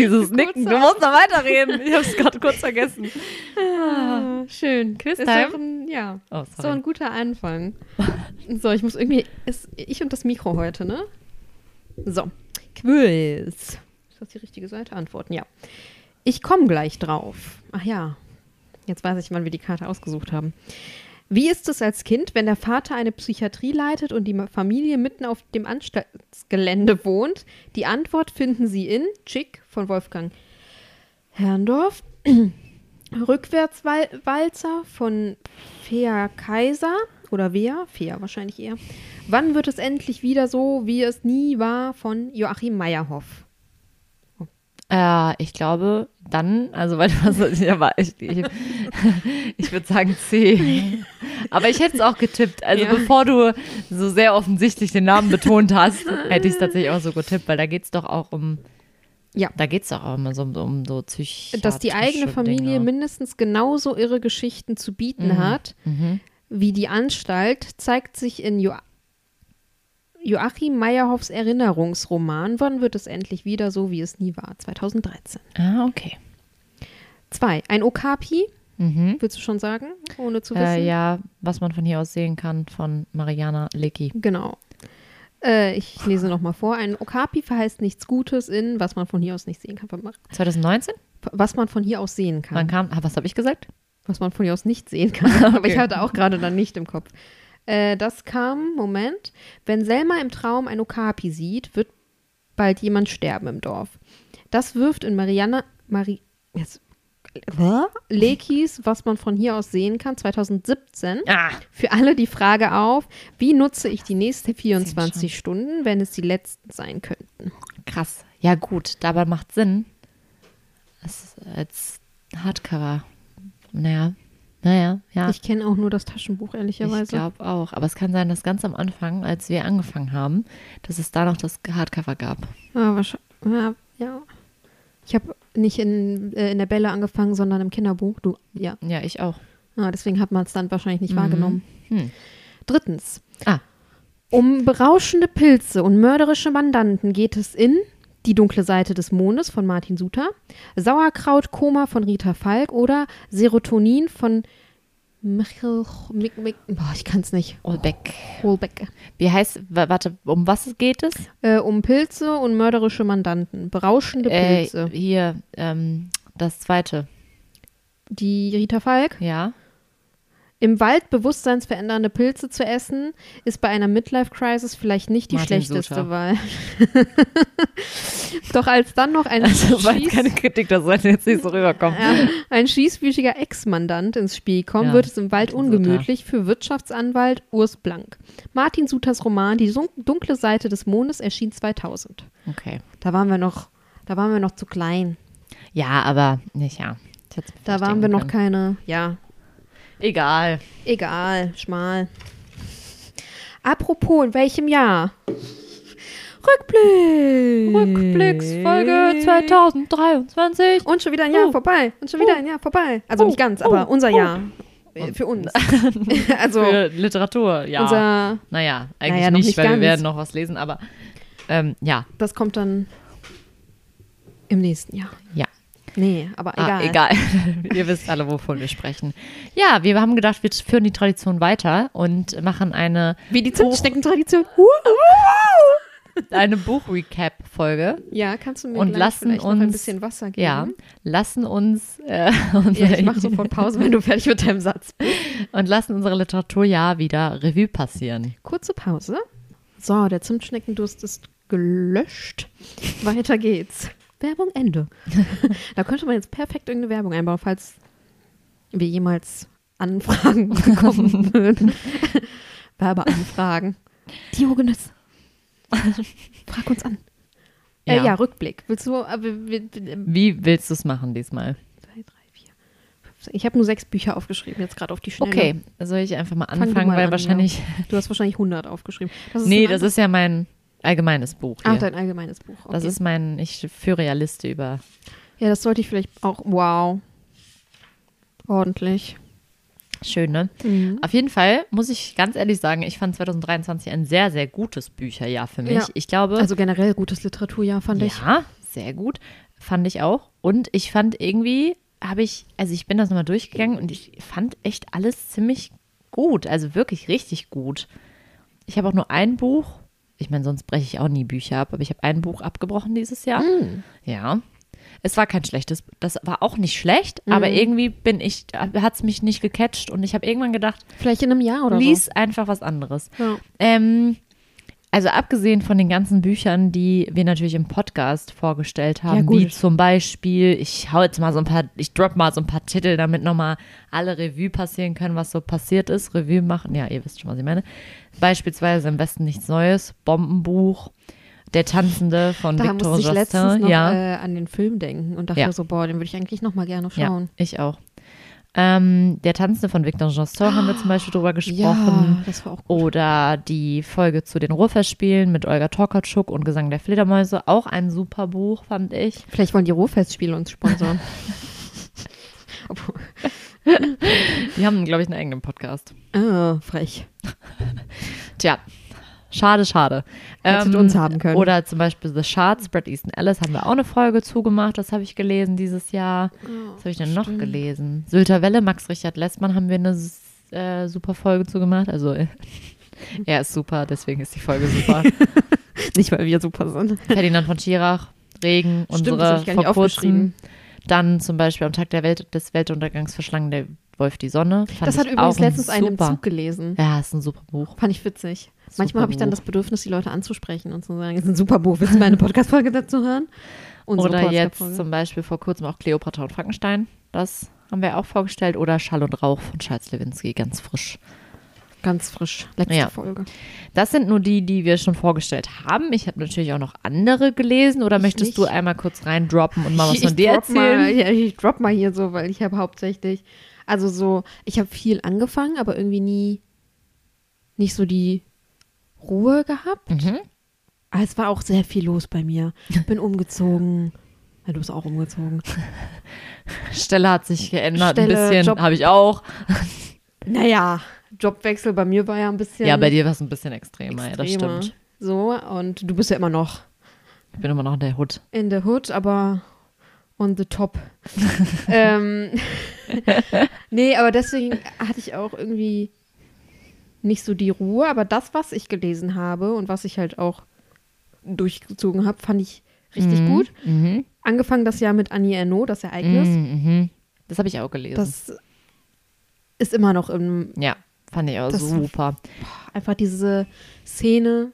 Dieses Nicken, du musst noch weiterreden. Ich habe es gerade kurz vergessen. Ah, schön. Quiztime? Ja, Oh, so ein guter Anfang. So, ich muss irgendwie. Ist, ich und das Mikro heute, ne? So. Quiz. Ist das die richtige Seite? Antworten, ja. Ich komme gleich drauf. Ach ja. Jetzt weiß ich, wann wir die Karte ausgesucht haben. Wie ist es als Kind, wenn der Vater eine Psychiatrie leitet und die Familie mitten auf dem Anstaltsgelände wohnt? Die Antwort finden Sie in Chick von Wolfgang Herrndorf, Rückwärtswalzer von Fea Kaiser oder Wea, Fea wahrscheinlich eher. Wann wird es endlich wieder so, wie es nie war von Joachim Meyerhoff? Äh, ich glaube, dann, also weil du was, ja, aber ich, ich, ich würde sagen C. Aber ich hätte es auch getippt. Also Ja. bevor du so sehr offensichtlich den Namen betont hast, hätte ich es tatsächlich auch so getippt, weil da geht es doch auch um, Ja. da geht es doch auch immer so um, um so psychische Dass die eigene Familie Dinge. mindestens genauso irre Geschichten zu bieten hat Mhm. wie die Anstalt, zeigt sich in jo Joachim Meyerhoffs Erinnerungsroman Wann wird es endlich wieder so, wie es nie war? 2013. Ah, okay. Zwei. Ein Okapi, Mhm. willst du schon sagen, ohne zu wissen? Äh, ja, was man von hier aus sehen kann von Mariana Lecki. Genau. Äh, ich lese nochmal vor. Ein Okapi verheißt nichts Gutes in, was man von hier aus nicht sehen kann. 2019? Was man von hier aus sehen kann. Wann kam, ah, was habe ich gesagt? was man von hier aus nicht sehen kann. Aber ich hatte auch gerade dann nicht im Kopf. Äh, das kam, Moment, wenn Selma im Traum ein Okapi sieht, wird bald jemand sterben im Dorf. Das wirft in Mariana, Mari, jetzt, Hä? Lekis, was man von hier aus sehen kann, 2017, Ah, für alle die Frage auf, wie nutze ich die nächsten 24 Stunden, wenn es die letzten sein könnten? krass. Ja, gut, dabei macht Sinn. Es ist als Hardcover. Naja, naja, ja. Ich kenne auch nur das Taschenbuch, ehrlicherweise. Ich glaube auch. Aber es kann sein, dass ganz am Anfang, als wir angefangen haben, dass es da noch das Hardcover gab. Ja, wahrscheinlich. Ja, ja. Ich habe nicht in, äh, in der Bälle angefangen, sondern im Kinderbuch. Du, ja. Ja, ich auch. Ah, deswegen hat man es dann wahrscheinlich nicht Mhm. wahrgenommen. Hm. Drittens. Ah. Um berauschende Pilze und mörderische Mandanten geht es in Die dunkle Seite des Mondes von Martin Suter, Sauerkrautkoma von Rita Falk oder Serotonin von Michael. Mick, Mick, boah, ich kann es nicht. Olbeck. Holbeck. Wie heißt, wa- warte, um was geht es? Äh, um Pilze und mörderische Mandanten. Berauschende Äh, Pilze. hier, ähm, das zweite. Die Rita Falk. Ja. Im Wald bewusstseinsverändernde Pilze zu essen, ist bei einer Midlife-Crisis vielleicht nicht die Martin schlechteste Suter. Wahl. Doch als dann noch ein, Also, war jetzt keine Kritik, das sollte jetzt nicht so rüberkommen. ja, ein schießbüchiger Ex-Mandant ins Spiel kommt, Ja, wird es im Wald Martin Suter. ungemütlich für Wirtschaftsanwalt Urs Blank. Martin Suters Roman Die dunkle Seite des Mondes erschien 2000. Okay. Da waren wir noch, da waren wir noch zu klein. Ja, aber nicht, ja. Da waren wir noch keine, ja, Egal. Egal, schmal. Apropos, in welchem Jahr? Rückblick. Rückblicksfolge 2023. Und schon wieder ein Jahr Oh. vorbei. Und schon wieder Oh. ein Jahr vorbei. Also Oh. nicht ganz, aber Oh. unser Oh. Jahr. Äh, Für uns. also Für Literatur, ja. unser, naja, eigentlich Naja, nicht, nicht weil wir ganz. werden noch was lesen, aber ähm, ja, das kommt dann im nächsten Jahr. ja. Nee, aber egal. Ah, egal. Ihr wisst alle, wovon wir sprechen. Ja, wir haben gedacht, wir führen die Tradition weiter und machen eine, Wie die Zimtschnecken-Tradition. eine Buch-Recap-Folge. Ja, kannst du mir Und lassen vielleicht noch ein uns- bisschen Wasser geben? Ja, lassen uns äh, Ja, ich mache sofort Pause, wenn du fertig mit deinem Satz bist. und lassen unsere Literaturjahr wieder Revue passieren. Kurze Pause. So, der Zimtschneckendurst ist gelöscht. Weiter geht's. Werbung Ende. da könnte man jetzt perfekt irgendeine Werbung einbauen, falls wir jemals Anfragen bekommen würden. Werbeanfragen. Diogenes. Frag uns an. Äh, Ja. ja, Rückblick. Willst du, äh, wir- Wie willst du es machen diesmal? zwei, drei, vier, fünf. Ich habe nur sechs Bücher aufgeschrieben, jetzt gerade auf die Schnelle. Okay, soll ich einfach mal Fang anfangen, mal weil an, wahrscheinlich. Du hast wahrscheinlich 100 aufgeschrieben. Das nee, das ist ja mein allgemeines Buch. Ach, Hier. dein allgemeines Buch. Okay. Das ist mein, ich führe ja Liste über. ja, das sollte ich vielleicht auch. Wow. Ordentlich. Schön, ne? Auf jeden Fall muss ich ganz ehrlich sagen, ich fand 2023 ein sehr, sehr gutes Bücherjahr für mich. Ja. Ich glaube, Also generell gutes Literaturjahr, fand ich. ja, sehr gut. Fand ich auch. Und ich fand irgendwie, habe ich, also ich bin das nochmal durchgegangen und ich fand echt alles ziemlich gut. Also wirklich richtig gut. Ich habe auch nur ein Buch, ich meine, sonst breche ich auch nie Bücher ab, aber ich habe ein Buch abgebrochen dieses Jahr. Ja. Es war kein schlechtes, das war auch nicht schlecht, aber irgendwie bin ich, hat es mich nicht gecatcht und ich habe irgendwann gedacht, Vielleicht in einem Jahr oder lies einfach was anderes. so. Ja. Ähm, also abgesehen von den ganzen Büchern, die wir natürlich im Podcast vorgestellt haben, Ja, wie zum Beispiel, ich hau jetzt mal so ein paar, ich drop mal so ein paar Titel, damit nochmal alle Revue passieren können, was so passiert ist. Revue machen, ja, ihr wisst schon, was ich meine. Beispielsweise im Westen nichts Neues, Bombenbuch, Der Tanzende von Da Victor musste ich letztens Justin. noch Ja, äh, an den Film denken und dachte Ja. so, boah, den würde ich eigentlich noch mal gerne ja, schauen. ich auch. Ähm, der Tanzende von Victor Justin haben wir zum Beispiel drüber gesprochen. Ja, das war auch gut. Oder die Folge zu den Ruhrfestspielen mit Olga Tokarczuk und Gesang der Fledermäuse. Auch ein super Buch, fand ich. Vielleicht wollen die Ruhrfestspiele uns sponsern. Die haben, glaube ich, einen eigenen Podcast. ah, frech. Tja, schade, schade. Hättet uns haben können. Oder zum Beispiel The Shards, Brad Easton Ellis, haben wir auch eine Folge zugemacht. Das habe ich gelesen dieses Jahr. Was habe ich denn noch gelesen? Sylter Welle, Max Richard Lessmann haben wir eine äh, super Folge zugemacht. Also äh, er ist super, deswegen ist die Folge super. Nicht, weil wir super sind. Ferdinand von Schirach, Regen, Stimmt, unsere vor kurzem. Dann zum Beispiel am Tag der Welt, des Weltuntergangs verschlang der Wolf die Sonne. Fand Das hat übrigens letztens ein einen im. Zug gelesen. Ja, ist ein super Buch. Fand ich witzig. Manchmal habe ich dann das Bedürfnis, die Leute anzusprechen und zu sagen, es ist ein super Buch. Willst du meine Podcast-Folge dazu hören? Unsere Oder jetzt zum Beispiel vor kurzem auch Cleopatra und Frankenstein. Das haben wir auch vorgestellt. Oder Schall und Rauch von Charles Lewinsky, ganz frisch. Ganz frisch. Letzte Ja. Folge. Das sind nur die, die wir schon vorgestellt haben. Ich habe natürlich auch noch andere gelesen. Oder Ich möchtest nicht. du einmal kurz reindroppen und mal was ich, von dir erzählen? Mal, ja, ich drop mal hier so, weil ich habe hauptsächlich, also so, ich habe viel angefangen, aber irgendwie nie, nicht so die Ruhe gehabt. Mhm. Aber es war auch sehr viel los bei mir. Bin umgezogen. Ja, du bist auch umgezogen. Stelle hat sich geändert Stelle, ein bisschen. Habe ich auch. Naja, Jobwechsel bei mir war ja ein bisschen. Ja, bei dir war es ein bisschen extremer. Ja, das extremer. stimmt. So, und du bist ja immer noch Ich bin immer noch in der Hut. in the hood, aber on the top. ähm, nee, aber deswegen hatte ich auch irgendwie nicht so die Ruhe, aber das, was ich gelesen habe und was ich halt auch durchgezogen habe, fand ich richtig gut. Mhm. Angefangen das Jahr mit Annie Ernaux, das Ereignis. Mhm. Das habe ich auch gelesen. Das ist immer noch im, ja, fand ich auch super. einfach diese Szene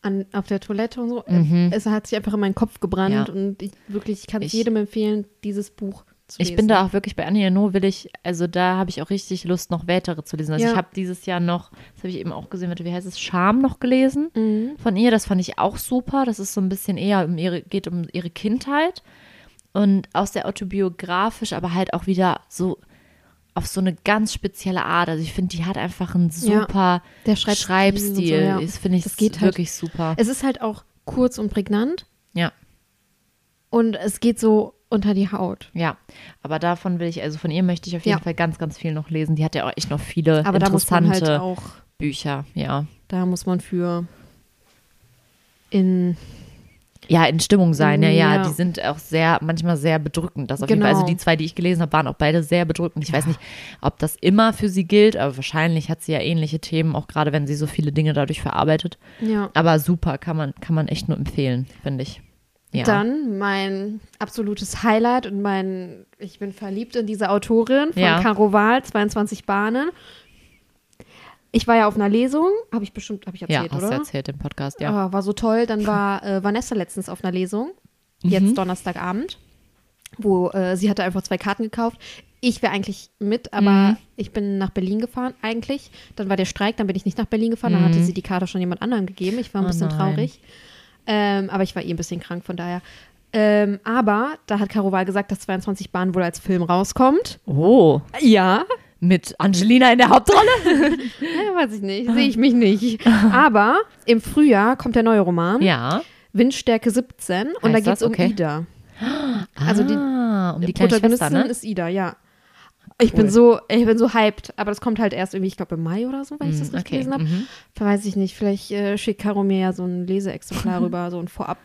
an, auf der Toilette und so. Mhm. Es hat sich einfach in meinen Kopf gebrannt Ja. und ich wirklich, ich kann es jedem empfehlen, dieses Buch zu lesen. Ich bin da auch wirklich bei Annie Ernaux will ich, also da habe ich auch richtig Lust, noch weitere zu lesen. Also Ja. ich habe dieses Jahr noch, das habe ich eben auch gesehen, warte, wie heißt es, Charme noch gelesen Mhm. von ihr. Das fand ich auch super. Das ist so ein bisschen eher um ihre, geht um ihre Kindheit und auch sehr autobiografisch, aber halt auch wieder so auf so eine ganz spezielle Art. Also ich finde, die hat einfach einen Ja. super Der Schreibstil Schreibstil. so, ja. Das finde ich Das geht halt. wirklich super. Es ist halt auch kurz und prägnant Ja. und es geht so unter die Haut. Ja, aber davon will ich, also von ihr möchte ich auf jeden Ja. Fall ganz, ganz viel noch lesen. Die hat ja auch echt noch viele Aber da man interessante halt auch, Bücher, ja. da muss man für in Ja, in Stimmung sein, ja, ja, Ja. Die sind auch sehr, manchmal sehr bedrückend. Das auf jeden Fall. Genau. Also die zwei, die ich gelesen habe, waren auch beide sehr bedrückend. Ich weiß nicht, ob das immer für sie gilt, aber wahrscheinlich hat sie ja ähnliche Themen, auch gerade wenn sie so viele Dinge dadurch verarbeitet. ja. Aber super, kann man, kann man echt nur empfehlen, finde ich. Ja. Dann mein absolutes Highlight und mein, ich bin verliebt in diese Autorin von Ja. Caro Wahl, 22 Bahnen. Ich war ja auf einer Lesung, habe ich bestimmt, habe ich ja, erzählt, hast oder? du erzählt im Podcast, ja. Ah, war so toll. Dann war äh, Vanessa letztens auf einer Lesung, Mhm. jetzt Donnerstagabend, wo äh, sie hatte einfach zwei Karten gekauft. Ich wäre eigentlich mit, aber Mhm. ich bin nach Berlin gefahren eigentlich. Dann war der Streik, dann bin ich nicht nach Berlin gefahren. Dann hatte sie die Karte schon jemand anderem gegeben. Ich war ein Mhm. Oh bisschen nein. traurig. Ähm, aber ich war eh ein bisschen krank, von daher. Ähm, aber da hat Caro Wahl gesagt, dass 22 Bahn wohl als Film rauskommt. Oh, Ja, mit Angelina in der Hauptrolle? ja weiß ich nicht, sehe ich mich nicht. Aber im Frühjahr kommt der neue Roman, ja. Windstärke 17, und da Heißt geht es um Okay. Ida. Also die ah, um die Protagonistin ne? ist Ida, ja. Ich bin so, ich bin so hyped, aber das kommt halt erst irgendwie, ich glaube im Mai oder so, weil ich das Mm, nicht okay, gelesen habe. mhm. Weiß ich nicht, vielleicht äh, schickt Caro mir ja so ein Leseexemplar rüber, so ein Vorab,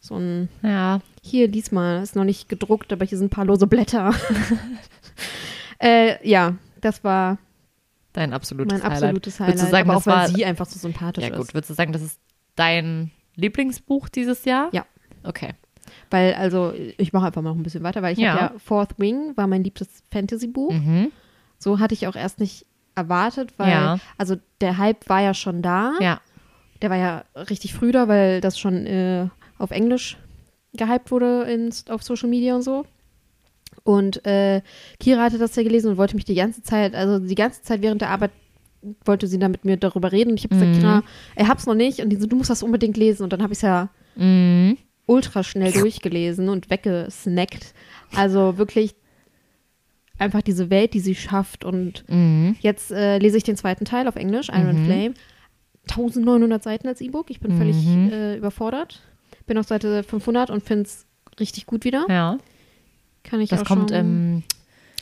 so ein, Ja, hier, lies mal, ist noch nicht gedruckt, aber hier sind ein paar lose Blätter. äh, ja, das war dein absolutes mein Highlight. absolutes Highlight, Würdest du sagen, aber das auch weil war, sie einfach so sympathisch ja gut, ist. würdest du sagen, das ist dein Lieblingsbuch dieses Jahr? Ja. Okay. Weil, also, ich mache einfach mal noch ein bisschen weiter, weil ich Ja. habe ja Fourth Wing, war mein liebstes Fantasy-Buch. Mhm. So hatte ich auch erst nicht erwartet, weil, Ja. also der Hype war ja schon da. Ja. Der war ja richtig früh da, weil das schon äh, auf Englisch gehypt wurde in, auf Social Media und so. Und äh, Kira hatte das ja gelesen und wollte mich die ganze Zeit, also die ganze Zeit während der Arbeit wollte sie da mit mir darüber reden. Und ich habe gesagt, Mhm. Kira, ich hab's noch nicht. Und die so, du musst das unbedingt lesen. Und dann habe ich es ja Mhm. Ultra schnell durchgelesen und weggesnackt. Also wirklich einfach diese Welt, die sie schafft. Und Mhm. jetzt äh, lese ich den zweiten Teil auf Englisch, Iron Mhm. Flame. 1900 Seiten als E-Book. Ich bin völlig Mhm. äh, überfordert. Bin auf Seite 500 und finde es richtig gut wieder. Ja. Kann ich Das auch kommt im.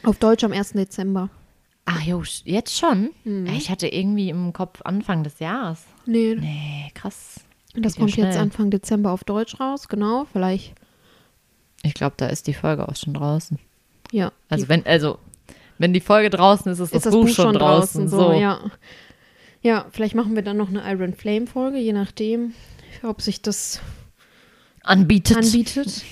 auf Deutsch am 1. Dezember. Ach jo, jetzt schon? Mhm. Ich hatte irgendwie im Kopf Anfang des Jahres. Nee, Nee, krass. Das kommt jetzt schnell. Anfang Dezember auf Deutsch raus, genau. Vielleicht, Ich glaube, da ist die Folge auch schon draußen. ja. Also wenn, also, wenn die Folge draußen ist, ist, ist das, Buch, schon draußen. so, So. ja. Ja, vielleicht machen wir dann noch eine Iron Flame Folge, je nachdem, ob sich das Anbietet. anbietet.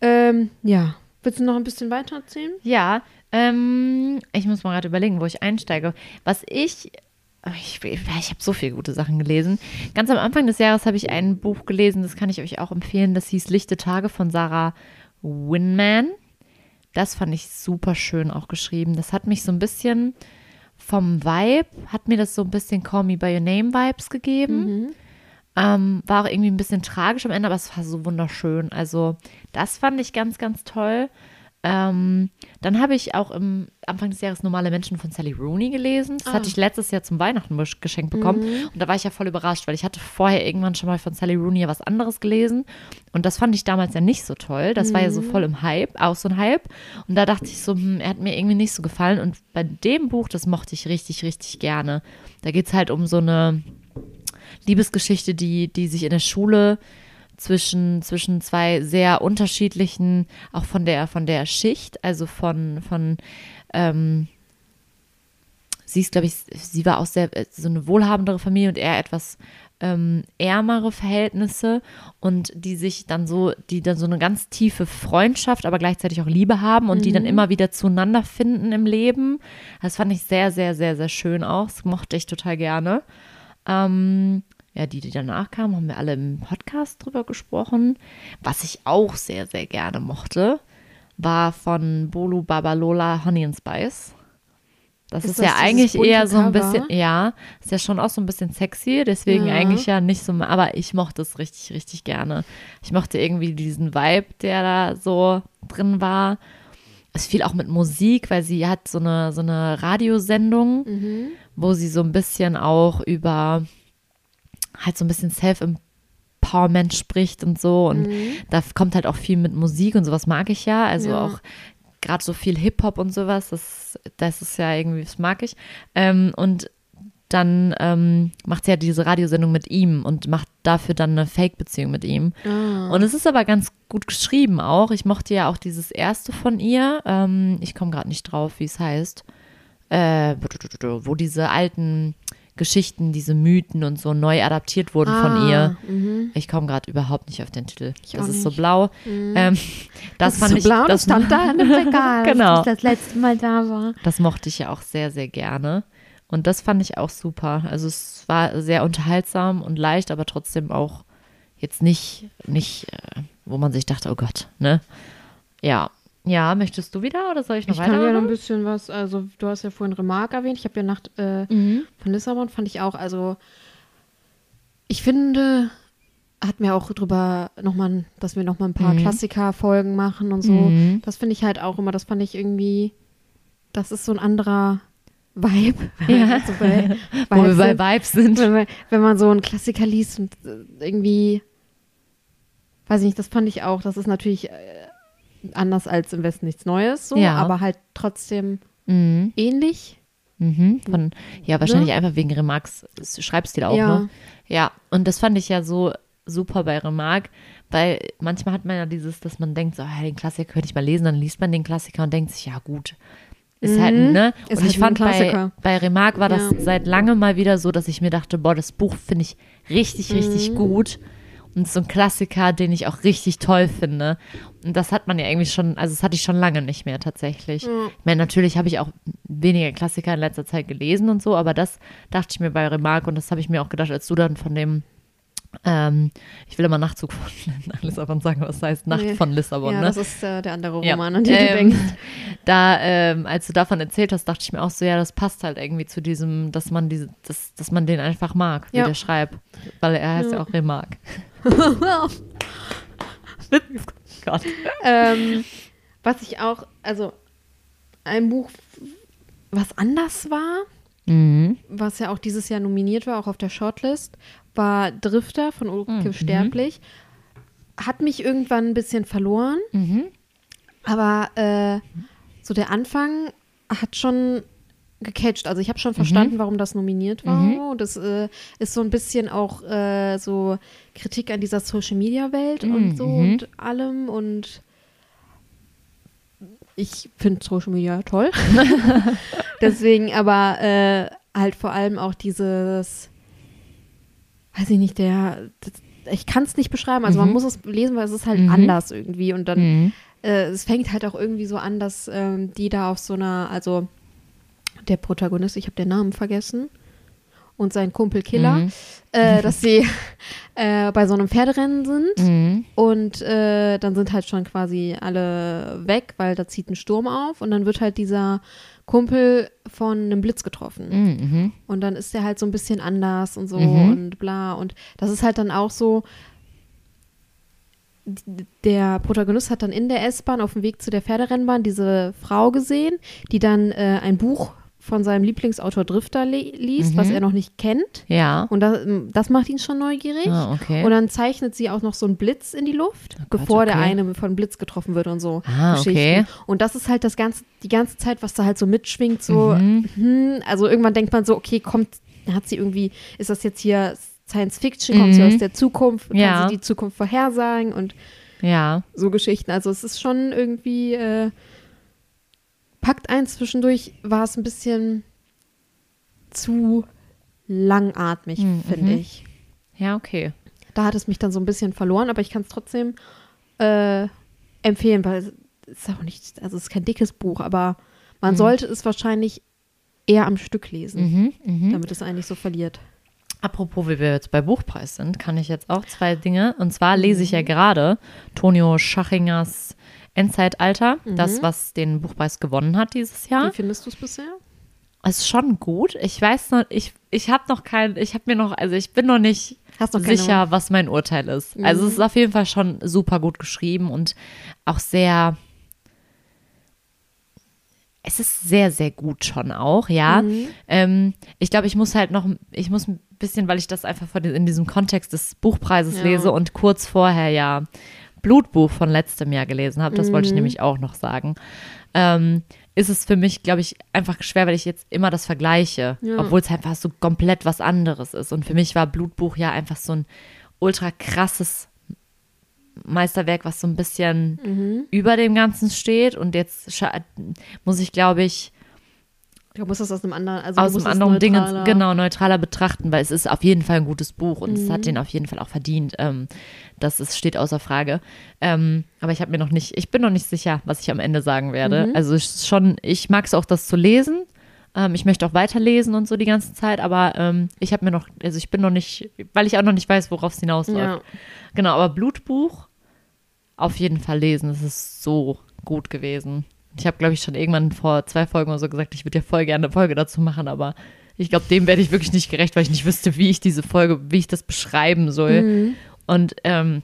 ähm, ja. Willst du noch ein bisschen weiter erzählen? Ja, ähm, ich muss mal gerade überlegen, wo ich einsteige. Was ich, ich, ich habe so viele gute Sachen gelesen. Ganz am Anfang des Jahres habe ich ein Buch gelesen, das kann ich euch auch empfehlen. Das hieß Lichte Tage von Sarah Winman. Das fand ich super schön auch geschrieben. Das hat mich so ein bisschen vom Vibe, hat mir das so ein bisschen Call Me By Your Name Vibes gegeben. Ähm, war auch irgendwie ein bisschen tragisch am Ende, aber es war so wunderschön. Also, das fand ich ganz, ganz toll. Ähm, dann habe ich auch im Anfang des Jahres Normale Menschen von Sally Rooney gelesen. Das Ah. hatte ich letztes Jahr zum Weihnachten geschenkt bekommen. Und da war ich ja voll überrascht, weil ich hatte vorher irgendwann schon mal von Sally Rooney ja was anderes gelesen. Und das fand ich damals ja nicht so toll. Das war ja so voll im Hype, auch so ein Hype. Und da dachte ich so, hm, er hat mir irgendwie nicht so gefallen. Und bei dem Buch, das mochte ich richtig, richtig gerne. Da geht es halt um so eine Liebesgeschichte, die, die sich in der Schule zwischen, zwischen zwei sehr unterschiedlichen, auch von der, von der Schicht, also von, von ähm, sie ist, glaube ich, sie war aus sehr, so eine wohlhabendere Familie und er etwas ähm, ärmere Verhältnisse und die sich dann so, die dann so eine ganz tiefe Freundschaft, aber gleichzeitig auch Liebe haben und die dann immer wieder zueinander finden im Leben. Das fand ich sehr, sehr, sehr, sehr schön auch. Das mochte ich total gerne. Ähm, ja, die, die danach kamen, haben wir alle im Podcast drüber gesprochen. Was ich auch sehr, sehr gerne mochte, war von Bolu Babalola Honey and Spice. Das ist, Ist das ja eigentlich eher so ein bisschen, ja, ist ja schon auch so ein bisschen sexy, deswegen Ja. eigentlich ja nicht so, aber ich mochte es richtig, richtig gerne. Ich mochte irgendwie diesen Vibe, der da so drin war. Es fiel auch mit Musik, weil sie hat so eine, so eine Radiosendung, Mhm. wo sie so ein bisschen auch über halt so ein bisschen Self-Empowerment spricht und so. Und Mhm. da kommt halt auch viel mit Musik und sowas mag ich ja. Also Ja. auch gerade so viel Hip-Hop und sowas, das, das ist ja irgendwie, das mag ich. Ähm, und dann ähm, macht sie ja diese Radiosendung mit ihm und macht dafür dann eine Fake-Beziehung mit ihm. Ah. Und es ist aber ganz gut geschrieben auch. Ich mochte ja auch dieses erste von ihr. Ähm, ich komme gerade nicht drauf, wie es heißt. Äh, wo diese alten Geschichten, diese Mythen und so neu adaptiert wurden von ihr. Mhm. Ich komme gerade überhaupt nicht auf den Titel. Ich das ist so nicht. blau. Mhm. Ähm, das, ist fand so ich. blau, das, das stand da in dem Regal, Genau. als ich das letzte Mal da war. das mochte ich ja auch sehr, sehr gerne. Und das fand ich auch super. Also es war sehr unterhaltsam und leicht, aber trotzdem auch jetzt nicht, nicht, äh, wo man sich dachte, oh Gott, ne? Ja. Ja, möchtest du wieder oder soll ich noch Ich kann ja noch ein bisschen was, also du hast ja vorhin Remarque erwähnt, ich habe ja Nacht äh, Mhm. von Lissabon, fand ich auch, also ich finde, hatten wir auch drüber nochmal, dass wir nochmal ein paar Mhm. Klassiker-Folgen machen und so. Mhm. Das finde ich halt auch immer, das fand ich irgendwie, das ist so ein anderer Vibe. Ja. so bei Wo wir bei sind. Vibes sind. wenn, man, wenn man so einen Klassiker liest und äh, irgendwie, weiß ich nicht, das fand ich auch, das ist natürlich äh, anders als im Westen nichts Neues, so, Ja. aber halt trotzdem Mhm. ähnlich. Mhm. Von, ja, wahrscheinlich einfach wegen Remarques Schreibstil auch, Ne? Ja. ne? Ja, und das fand ich ja so super bei Remarque, weil manchmal hat man ja dieses, dass man denkt, so, ja, den Klassiker könnte ich mal lesen, dann liest man den Klassiker und denkt sich, ja gut, ist Mhm. halt, ne? Ist und halt ich ein fand bei, bei Remarque war das Ja. seit langem mal wieder so, dass ich mir dachte, boah, das Buch finde ich richtig, richtig Mhm. gut. Und so ein Klassiker, den ich auch richtig toll finde. Und das hat man ja irgendwie schon, also das hatte ich schon lange nicht mehr tatsächlich. Ja. Ich meine, natürlich habe ich auch weniger Klassiker in letzter Zeit gelesen und so, aber das dachte ich mir bei Remarque und das habe ich mir auch gedacht, als du dann von dem, ähm, ich will immer Nachtzug von Lissabon sagen, was heißt Nacht Nee. von Lissabon, ja, ne? das ist äh, der andere Ja. Roman, an den du Ähm, denkst. Da, ähm, als du davon erzählt hast, dachte ich mir auch so, ja, das passt halt irgendwie zu diesem, dass man diese, dass, dass man den einfach mag, wie Ja. der schreibt. Weil er heißt ja, Ja. auch Remarque. Gott. ähm, was ich auch, also ein Buch, was anders war, Mhm. was ja auch dieses Jahr nominiert war, auch auf der Shortlist, war Drifter von Ulrike Mhm. Sterblich. Hat mich irgendwann ein bisschen verloren, Mhm. aber äh, so der Anfang hat schon gecatcht. Also ich habe schon verstanden, warum das nominiert war. Mhm. Und das äh, ist so ein bisschen auch äh, so Kritik an dieser Social-Media-Welt und so Mhm. und allem. Und ich finde Social Media toll. Deswegen aber äh, halt vor allem auch dieses, weiß ich nicht, der, das, ich kann es nicht beschreiben. Also man Mhm. muss es lesen, weil es ist halt Mhm. anders irgendwie. Und dann Mhm. äh, es fängt halt auch irgendwie so an, dass ähm, die da auf so einer, also der Protagonist, ich habe den Namen vergessen, und sein Kumpel Killer, Mhm. äh, dass sie äh, bei so einem Pferderennen sind Mhm. und äh, dann sind halt schon quasi alle weg, weil da zieht ein Sturm auf und dann wird halt dieser Kumpel von einem Blitz getroffen. Mhm. Und dann ist der halt so ein bisschen anders und so Mhm. und bla. Und das ist halt dann auch so. Der Protagonist hat dann in der S-Bahn auf dem Weg zu der Pferderennbahn diese Frau gesehen, die dann äh, ein Buch von seinem Lieblingsautor Drifter li liest, was Mhm. er noch nicht kennt. Ja. Und das, das macht ihn schon neugierig. Ah, okay. Und dann zeichnet sie auch noch so einen Blitz in die Luft, Oh Gott, bevor der okay. eine von Blitz getroffen wird und so. Ah, Geschichten. okay. Und das ist halt das ganze, die ganze Zeit, was da halt so mitschwingt, so, Mhm. hm, also irgendwann denkt man so, okay, kommt, hat sie irgendwie, ist das jetzt hier Science Fiction, kommt sie Mhm. aus der Zukunft, kann Ja. sie die Zukunft vorhersagen und Ja. so Geschichten. Also es ist schon irgendwie, äh, packt ein zwischendurch, war es ein bisschen zu langatmig, Mhm, finde mhm. ich. Ja, okay. Da hat es mich dann so ein bisschen verloren, aber ich kann es trotzdem äh, empfehlen, weil es ist auch nicht, also es ist kein dickes Buch, aber man Mhm. sollte es wahrscheinlich eher am Stück lesen, Mhm. Mhm. damit es eigentlich so verliert. Apropos, wie wir jetzt bei Buchpreis sind, kann ich jetzt auch zwei Dinge. Und zwar lese ich ja gerade Tonio Schachingers Endzeitalter, das, was den Buchpreis gewonnen hat dieses Jahr. Wie findest du es bisher? Es ist schon gut. Ich weiß noch, ich, ich habe noch kein, ich habe mir noch, also ich bin noch nicht noch sicher, was mein Urteil ist. Also Mhm. es ist auf jeden Fall schon super gut geschrieben und auch sehr, es ist sehr, sehr gut schon auch, ja. Mhm. Ähm, ich glaube, ich muss halt noch, ich muss ein bisschen, weil ich das einfach in diesem Kontext des Buchpreises Ja. lese und kurz vorher ja Blutbuch von letztem Jahr gelesen habe, das wollte ich Mhm. nämlich auch noch sagen, ähm, ist es für mich, glaube ich, einfach schwer, weil ich jetzt immer das vergleiche, Ja. obwohl es einfach so komplett was anderes ist. Und für mich war Blutbuch ja einfach so ein ultra krasses Meisterwerk, was so ein bisschen Mhm. über dem Ganzen steht. Und jetzt muss ich, glaube ich, Du musst das aus einem anderen, also aus einem es anderen Ding genau neutraler betrachten, weil es ist auf jeden Fall ein gutes Buch und es Mhm. hat den auf jeden Fall auch verdient. Ähm, das ist, steht außer Frage. Ähm, aber ich habe mir noch nicht, ich bin noch nicht sicher, was ich am Ende sagen werde. Mhm. Also es ist schon, ich mag es auch, das zu lesen. Ähm, ich möchte auch weiterlesen und so die ganze Zeit, aber ähm, ich habe mir noch, also ich bin noch nicht, weil ich auch noch nicht weiß, worauf es hinausläuft. Ja. Genau, aber Blutbuch auf jeden Fall lesen. Es ist so gut gewesen. Ich habe, glaube ich, schon irgendwann vor zwei Folgen oder so gesagt, ich würde ja voll gerne eine Folge dazu machen, aber ich glaube, dem werde ich wirklich nicht gerecht, weil ich nicht wüsste, wie ich diese Folge, wie ich das beschreiben soll. Mhm. Und ähm,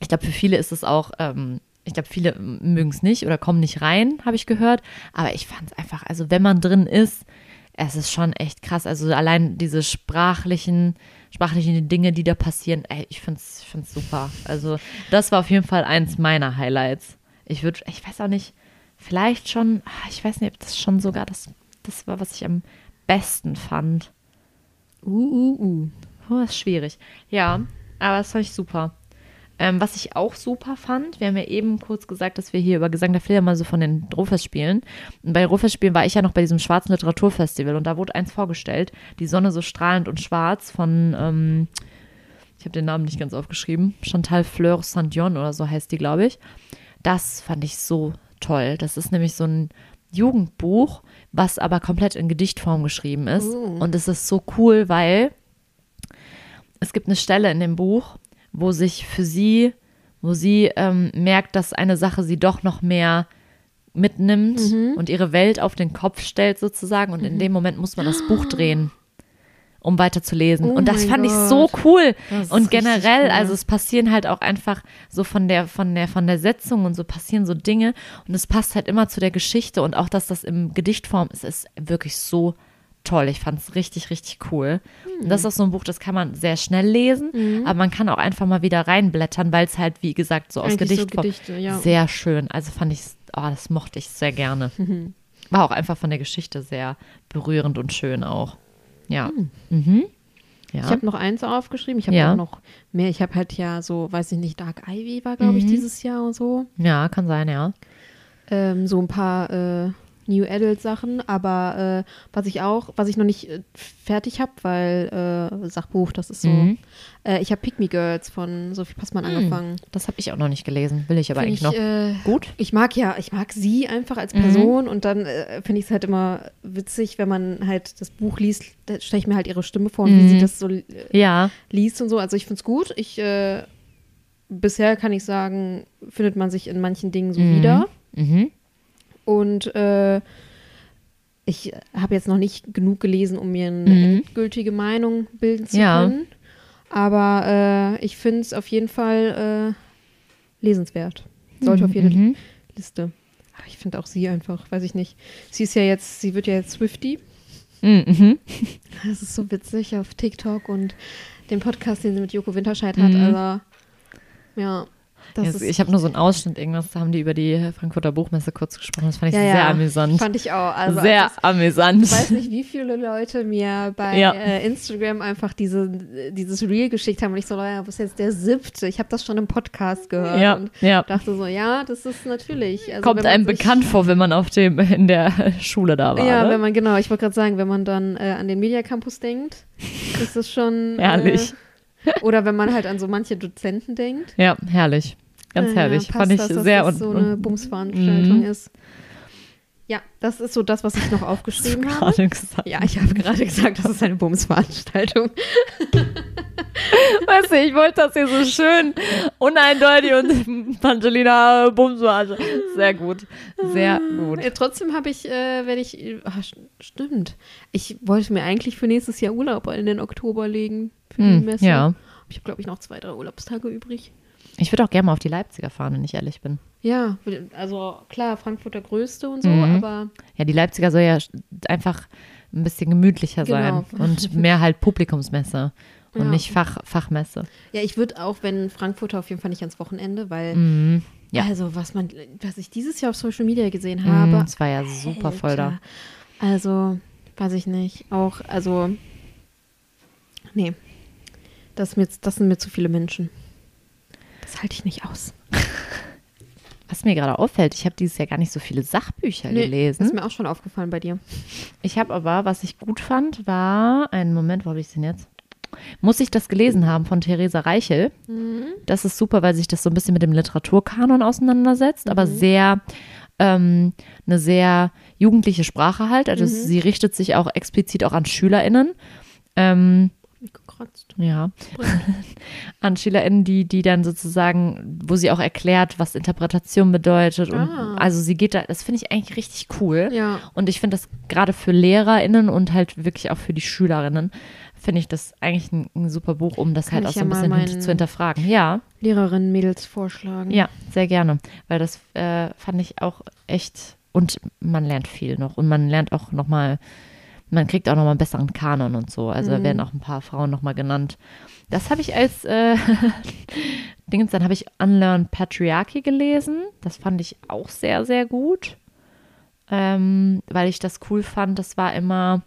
ich glaube, für viele ist es auch, ähm, ich glaube, viele mögen es nicht oder kommen nicht rein, habe ich gehört. Aber ich fand es einfach, also wenn man drin ist, es ist schon echt krass. Also allein diese sprachlichen, sprachlichen Dinge, die da passieren, ey, ich finde es ich find's super. Also das war auf jeden Fall eins meiner Highlights. Ich würde, ich weiß auch nicht, vielleicht schon, ah, ich weiß nicht, ob das schon sogar das, das war, was ich am besten fand. Uh, uh, uh. Oh, ist schwierig. Ja, aber das fand ich super. Ähm, was ich auch super fand, wir haben ja eben kurz gesagt, dass wir hier über Gesang der Fledermaus so von den Ruhrfestspielen. Und bei Ruhrfestspielen war ich ja noch bei diesem schwarzen Literaturfestival und da wurde eins vorgestellt, Die Sonne so strahlend und schwarz von, ähm, ich habe den Namen nicht ganz aufgeschrieben, Chantal Fleur Saint-Dion oder so heißt die, glaube ich. Das fand ich so toll. Das ist nämlich so ein Jugendbuch, was aber komplett in Gedichtform geschrieben ist. Oh. Und es ist so cool, weil es gibt eine Stelle in dem Buch, wo sich für sie, wo sie ähm, merkt, dass eine Sache sie doch noch mehr mitnimmt und ihre Welt auf den Kopf stellt sozusagen. Und in dem Moment muss man das Buch drehen, um weiterzulesen. Oh und das fand ich Gott. so cool. Und generell, cool. also es passieren halt auch einfach so von der, von der, von der Setzung und so passieren so Dinge. Und es passt halt immer zu der Geschichte und auch, dass das im Gedichtform ist, ist wirklich so toll. Ich fand es richtig, richtig cool. Und das ist auch so ein Buch, das kann man sehr schnell lesen, aber man kann auch einfach mal wieder reinblättern, weil es halt, wie gesagt, so aus Eigentlich so Gedichtform Gedichte, ja. sehr schön. Also fand ich, oh, das mochte ich sehr gerne. War auch einfach von der Geschichte sehr berührend und schön auch. Ja. Mhm. Ja. Ich habe noch eins aufgeschrieben. Ich habe Ja. auch noch mehr. Ich habe halt ja so, weiß ich nicht, Dark Ivy war, glaube ich, Mhm. dieses Jahr und so. ja, kann sein, ja. Ähm, so ein paar äh, New Adult Sachen. Aber äh, was ich auch, was ich noch nicht äh, fertig habe, weil äh, Sachbuch, das ist so. Mhm. Äh, ich habe Pick Me Girls von Sophie Passmann angefangen. Das habe ich auch noch nicht gelesen. Will ich aber Find eigentlich ich, noch. Äh, Gut. Ich mag ja, ich mag sie einfach als Mhm. Person und dann äh, finde ich es halt immer witzig, wenn man halt das Buch liest, da stelle ich mir halt ihre Stimme vor und wie Mhm. sie das so Ja. liest und so. Also ich finde es gut. Ich bisher kann ich sagen, findet man sich in manchen Dingen so Mhm. wieder. Mhm. Und äh, ich habe jetzt noch nicht genug gelesen, um mir eine Mhm. endgültige Meinung bilden zu Ja. können. Aber äh, ich finde es auf jeden Fall äh, lesenswert. Sollte auf jede Mhm. Liste. Aber ich finde auch sie einfach, weiß ich nicht. Sie ist ja jetzt, sie wird ja jetzt Swifty. Mhm. Mhm. Das ist so witzig auf TikTok und den Podcast, den sie mit Joko Winterscheid hat. Mhm. Also, ja. Das ich habe nur so einen Ausschnitt, irgendwas, da haben die über die Frankfurter Buchmesse kurz gesprochen. Das fand ich ja, sehr ja, amüsant. Fand ich auch. Also, sehr als amüsant. Ich weiß nicht, wie viele Leute mir bei Ja. äh, Instagram einfach diese, dieses Reel geschickt haben und ich so, Leute, was ist jetzt der siebte? Ich habe das schon im Podcast gehört ja, und ja. dachte so, ja, das ist natürlich. Also Kommt einem bekannt vor, wenn man auf dem in der Schule da war. Ja, ne? wenn man, genau, ich wollte gerade sagen, wenn man dann äh, an den Media Campus denkt, ist das schon. Herrlich. Äh, oder wenn man halt an so manche Dozenten denkt. ja, herrlich. Ganz äh, herrlich. passt Fand ich das, dass sehr das und, so eine und Bumsveranstaltung Mhm. ist. Ja, das ist so das, was ich noch aufgeschrieben hast du habe. gesagt. Ja, ich habe gerade gesagt, das ist eine Bumsveranstaltung. Weißt du, ich wollte das hier so schön uneindeutig und Angelina Bums war also sehr gut. Sehr gut. Äh, trotzdem habe ich, äh, werde ich, ach, st- stimmt. Ich wollte mir eigentlich für nächstes Jahr Urlaub in den Oktober legen für die Hm, Messe. ja. Ich habe, glaube ich, noch zwei, drei Urlaubstage übrig. Ich würde auch gerne mal auf die Leipziger fahren, wenn ich ehrlich bin. Ja, also klar, Frankfurt der größte und so, Mhm. aber Ja, die Leipziger soll ja einfach ein bisschen gemütlicher Genau. sein und mehr halt Publikumsmesse und Ja. nicht Fach, Fachmesse. ja, ich würde auch, wenn Frankfurter auf jeden Fall nicht ans Wochenende, weil Mhm. Ja. also was man, was ich dieses Jahr auf Social Media gesehen Mhm, habe, Es war ja super voll da. Alter. Also, weiß ich nicht. Auch, also, nee. Das, mir, das sind mir zu viele Menschen. Das halte ich nicht aus. Was mir gerade auffällt, ich habe dieses Jahr gar nicht so viele Sachbücher Nee, gelesen. Das ist mir auch schon aufgefallen bei dir. Ich habe aber, was ich gut fand, war, einen Moment, wo habe ich es denn jetzt? Muss ich das gelesen haben von Theresa Reichel? Das ist super, weil sich das so ein bisschen mit dem Literaturkanon auseinandersetzt, aber sehr, ähm, eine sehr jugendliche Sprache halt. Also sie richtet sich auch explizit auch an SchülerInnen. Ähm, Mich gekratzt. ja, an SchülerInnen, die, die dann sozusagen, wo sie auch erklärt, was Interpretation bedeutet. Und Ah. also sie geht da, das finde ich eigentlich richtig cool. Ja. Und ich finde das gerade für LehrerInnen und halt wirklich auch für die SchülerInnen, finde ich das eigentlich ein, ein super Buch, um das Kann halt ich auch so ja ein mal bisschen hin- zu hinterfragen. Ja, Lehrerinnen, Mädels vorschlagen. ja, sehr gerne. Weil das äh, fand ich auch echt. Und man lernt viel noch. Und man lernt auch nochmal, man kriegt auch nochmal einen besseren Kanon und so. Also da Mhm. werden auch ein paar Frauen nochmal genannt. Das habe ich als äh, Dingens, dann habe ich Unlearn Patriarchy gelesen. Das fand ich auch sehr, sehr gut. Ähm, weil ich das cool fand. Das war immer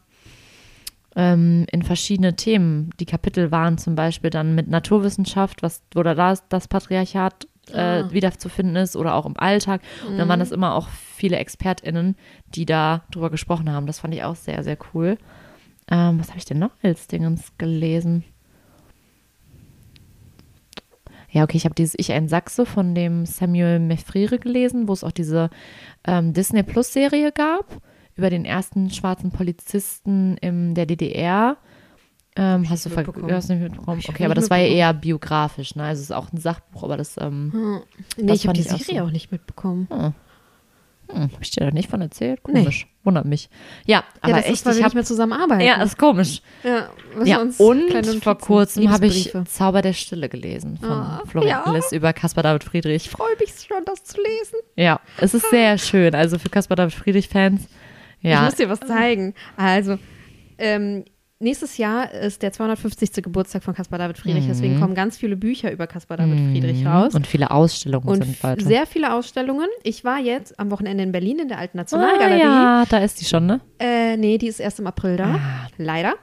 ähm, in verschiedene Themen. Die Kapitel waren zum Beispiel dann mit Naturwissenschaft, was, wo da das, das Patriarchat äh, Ah. wiederzufinden ist oder auch im Alltag. Und dann waren das immer auch viele ExpertInnen, die da drüber gesprochen haben. Das fand ich auch sehr, sehr cool. Ähm, was habe ich denn noch als Dingens gelesen? Ja, okay, ich habe dieses Ich ein Sachse von dem Samuel Mefrire gelesen, wo es auch diese ähm, Disney Plus Serie gab über den ersten schwarzen Polizisten in der DDR. Ähm, hast du ver- hast nicht mitbekommen? Ich hab Okay, aber das war ja eher biografisch, ne? Also es ist auch ein Sachbuch, aber das ähm, Hm. Nee, Das ich habe die ich auch Serie auch, so. nicht mitbekommen. hm, habe ich dir da nicht von erzählt? Nee. Komisch, wundert mich. Ja, aber ja, das echt, ist, weil ich habe mehr zusammenarbeiten. ja, ist komisch. ja, was Ja, und vor kurzem habe ich. Zauber der Stille gelesen von Ah, Florian ja. Liss über Caspar David Friedrich. Ich freue mich schon, das zu lesen. Ja, es ist sehr schön. Also für Caspar David Friedrich-Fans. Ich Ja, muss dir was zeigen. Also, ähm, nächstes Jahr ist der 250. Geburtstag von Caspar David Friedrich. Deswegen kommen ganz viele Bücher über Caspar David Friedrich raus. Mhm. und viele Ausstellungen Und sind weiter. sehr viele Ausstellungen. Ich war jetzt am Wochenende in Berlin in der Alten ah, Nationalgalerie. ja, da ist die schon, ne? Äh, nee, die ist erst im April da. Ah. Leider.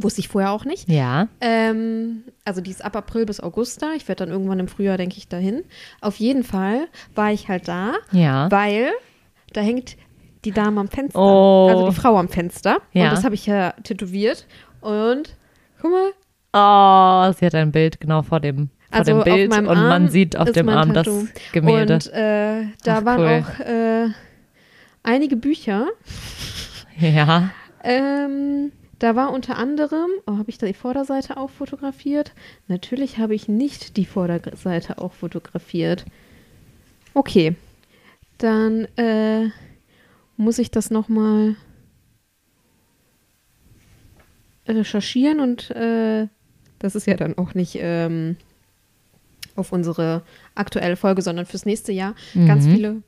Wusste ich vorher auch nicht. Ja. Ähm, also die ist ab April bis August da. Ich werde dann irgendwann im Frühjahr, denke ich, dahin. Auf jeden Fall war ich halt da, Ja. weil da hängt die Dame am Fenster. Oh. Also die Frau am Fenster. Ja. Und das habe ich ja tätowiert. Und guck mal, Oh, sie hat ein Bild genau vor dem, vor also dem Bild und Arm man sieht auf dem Arm Tattoo. das Gemälde. Und äh, da Ach, waren cool. auch äh, einige Bücher. ja. Ähm, da war unter anderem, oh, habe ich da die Vorderseite auch fotografiert? Natürlich habe ich nicht die Vorderseite auch fotografiert. Okay, dann äh, muss ich das nochmal recherchieren und äh, das ist ja dann auch nicht ähm, auf unsere aktuelle Folge, sondern fürs nächste Jahr ganz Mhm. viele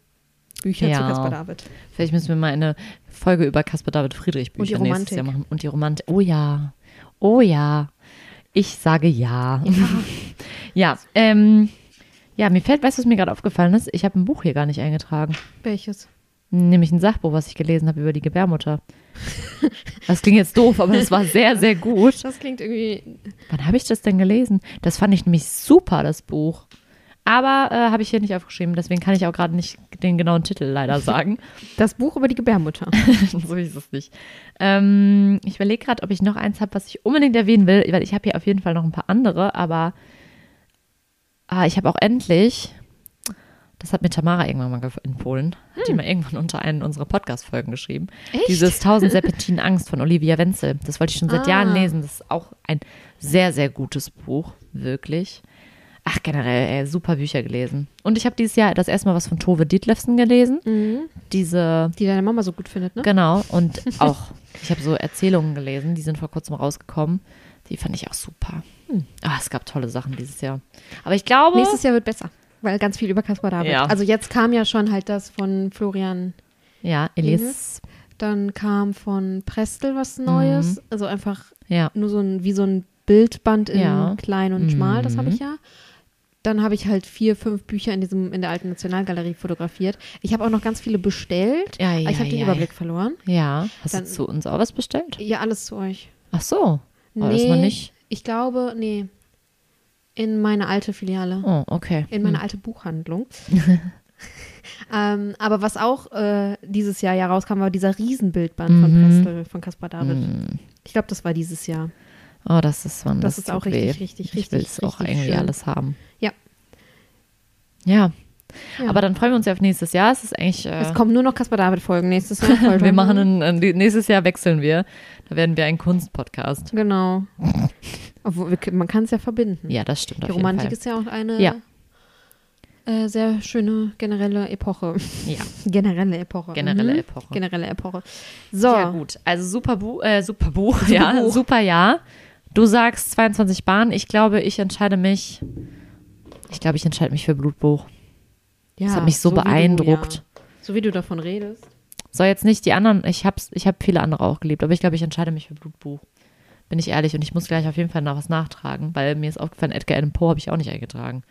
Bücher zu Ja. Caspar David. Vielleicht müssen wir mal eine Folge über Caspar David Friedrich Bücher nächstes. Jahr machen. Und die Romantik. Oh ja. Oh ja. Ich sage ja. Ja, ähm, ja, mir fällt, weißt du, was mir gerade aufgefallen ist? Ich habe ein Buch hier gar nicht eingetragen. Welches? Nämlich ein Sachbuch, was ich gelesen habe über die Gebärmutter. Das klingt jetzt doof, aber das war sehr, sehr gut. Das klingt irgendwie Wann habe ich das denn gelesen? Das fand ich nämlich super, das Buch. Aber äh, habe ich hier nicht aufgeschrieben, deswegen kann ich auch gerade nicht den genauen Titel leider sagen. Das Buch über die Gebärmutter. so ist es nicht. Ähm, ich überlege gerade, ob ich noch eins habe, was ich unbedingt erwähnen will, weil ich habe hier auf jeden Fall noch ein paar andere, aber ah, ich habe auch endlich, das hat mir Tamara irgendwann mal empfohlen, hat die mal irgendwann unter einen unserer Podcast-Folgen geschrieben. Echt? Dieses 1000 Serpentinen Angst von Olivia Wenzel. Das wollte ich schon seit Ah. Jahren lesen. Das ist auch ein sehr, sehr gutes Buch, wirklich. Ach, generell, ey, super Bücher gelesen. Und ich habe dieses Jahr das erste Mal was von Tove Dietlefsen gelesen. Diese Die deine Mama so gut findet, ne? Genau, und auch, ich habe so Erzählungen gelesen, die sind vor kurzem rausgekommen. Die fand ich auch super. Ah, es gab tolle Sachen dieses Jahr. Aber ich glaube, Nächstes Jahr wird besser, weil ganz viel über Caspar David. Ja. Also jetzt kam ja schon halt das von Florian, ja, Elis, dann kam von Prestel was Neues. Mhm. Also einfach ja, nur so ein, wie so ein Bildband in Ja. klein und schmal, das habe ich Mhm. ja. Dann habe ich halt vier, fünf Bücher in diesem, in der alten Nationalgalerie fotografiert. Ich habe auch noch ganz viele bestellt. Ja, aber ja, ich habe den ja, Überblick verloren. ja. Hast Dann- du zu uns auch was bestellt? Ja, alles zu euch. Ach so, oh, das mal nicht. ich glaube, nee. In meine alte Filiale. Oh, okay. in meine alte Buchhandlung. ähm, aber was auch äh, dieses Jahr ja rauskam, war dieser Riesenbildband von Mhm. Prestel, von Caspar David. Hm. Ich glaube, das war dieses Jahr. Oh, das ist wann Das das, ist auch richtig, weh. richtig, Ich richtig, will es auch richtig irgendwie schön. alles haben. Ja. Ja, Ja. aber dann freuen wir uns ja auf nächstes Jahr. Es ist eigentlich. Äh, Es kommen nur noch Caspar David-Folgen nächstes Jahr. Wir machen einen, ein, nächstes Jahr wechseln wir. Da werden wir ein Kunstpodcast. Genau. Obwohl, wir, man kann es ja verbinden. Ja, das stimmt. Die Romantik ist ja auch eine. Ja. Äh, sehr schöne generelle Epoche. Ja, Generelle Epoche. generelle Mhm. Epoche. Generelle Epoche. So. Ja, gut. Also super, Bu äh, super Buch, ja, Buch. super Jahr. Du sagst 22 Bahnen. Ich glaube, ich entscheide mich. Ich glaube, ich entscheide mich für Blutbuch. Ja, das hat mich so, wie du, beeindruckt. ja. So wie du davon redest. Soll jetzt nicht die anderen, ich habe ich hab viele andere auch geliebt, aber ich glaube, ich entscheide mich für Blutbuch. Bin ich ehrlich und ich muss gleich auf jeden Fall noch was nachtragen, weil mir ist aufgefallen, Edgar Allan Poe habe ich auch nicht eingetragen.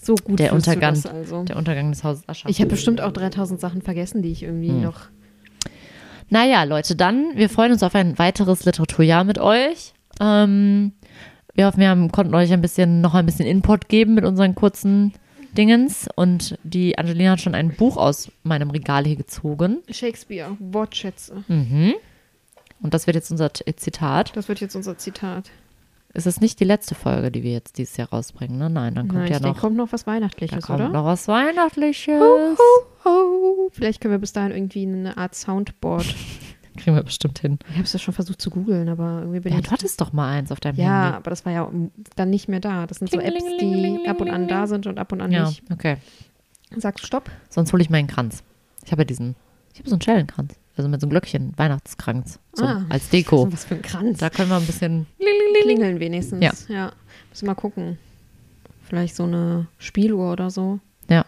So gut Der du Untergang. das also. Der Untergang des Hauses Ascher. Ich habe bestimmt auch 3000 Sachen vergessen, die ich irgendwie Hm. noch. Naja, Leute, dann, wir freuen uns auf ein weiteres Literaturjahr mit euch. Ähm, wir hoffen, wir haben, konnten euch ein bisschen, noch ein bisschen Input geben mit unseren kurzen Dingens. Und die Angelina hat schon ein Buch aus meinem Regal hier gezogen. Shakespeare, Wortschätze. Mhm. Und das wird jetzt unser Zitat. Das wird jetzt unser Zitat. Es ist nicht die letzte Folge, die wir jetzt dieses Jahr rausbringen, ne? Nein, dann kommt Nein, ja ich denke, noch, kommt noch was da Weihnachtliches, kommt oder? noch was Weihnachtliches. Oh, vielleicht können wir bis dahin irgendwie eine Art Soundboard. Kriegen wir bestimmt hin. Ich habe es ja schon versucht zu googeln, aber irgendwie bin Ja, ich. du hattest doch mal eins auf deinem ja, Handy. aber das war ja dann nicht mehr da. Das sind so Apps, die ab und an da sind und ab und an Ja, nicht. okay. Sagst du Stopp? Sonst hole ich meinen Kranz. Ich habe ja diesen, ich habe so einen Schellenkranz. Also mit so einem Glöckchen, Weihnachtskranz. So Ah. als Deko. Was für ein Kranz. Da können wir ein bisschen. Klingeln wenigstens. Ja. ja. Müssen wir mal gucken. Vielleicht so eine Spieluhr oder so. Ja.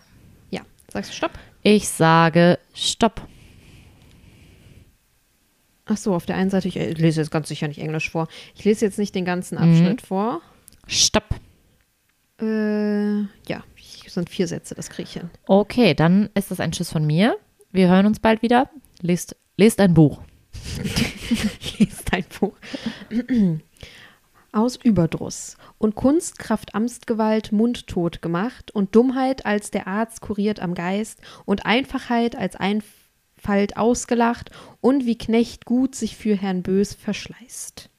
Ja. Sagst du Stopp? Ich sage Stopp. Ach so, auf der einen Seite, ich äh, lese jetzt ganz sicher nicht Englisch vor. Ich lese jetzt nicht den ganzen Mhm. Abschnitt vor. Stopp. Äh, ja, es sind vier Sätze, das kriege ich hin. Okay, dann ist das ein Schuss von mir. Wir hören uns bald wieder. Lest, lest ein Buch. Lest dein Buch. Aus Überdruss und Kunstkraft Amtsgewalt mundtot gemacht und Dummheit als der Arzt kuriert am Geist und Einfachheit als Einfalt ausgelacht und wie Knecht gut sich für Herrn Bös verschleißt.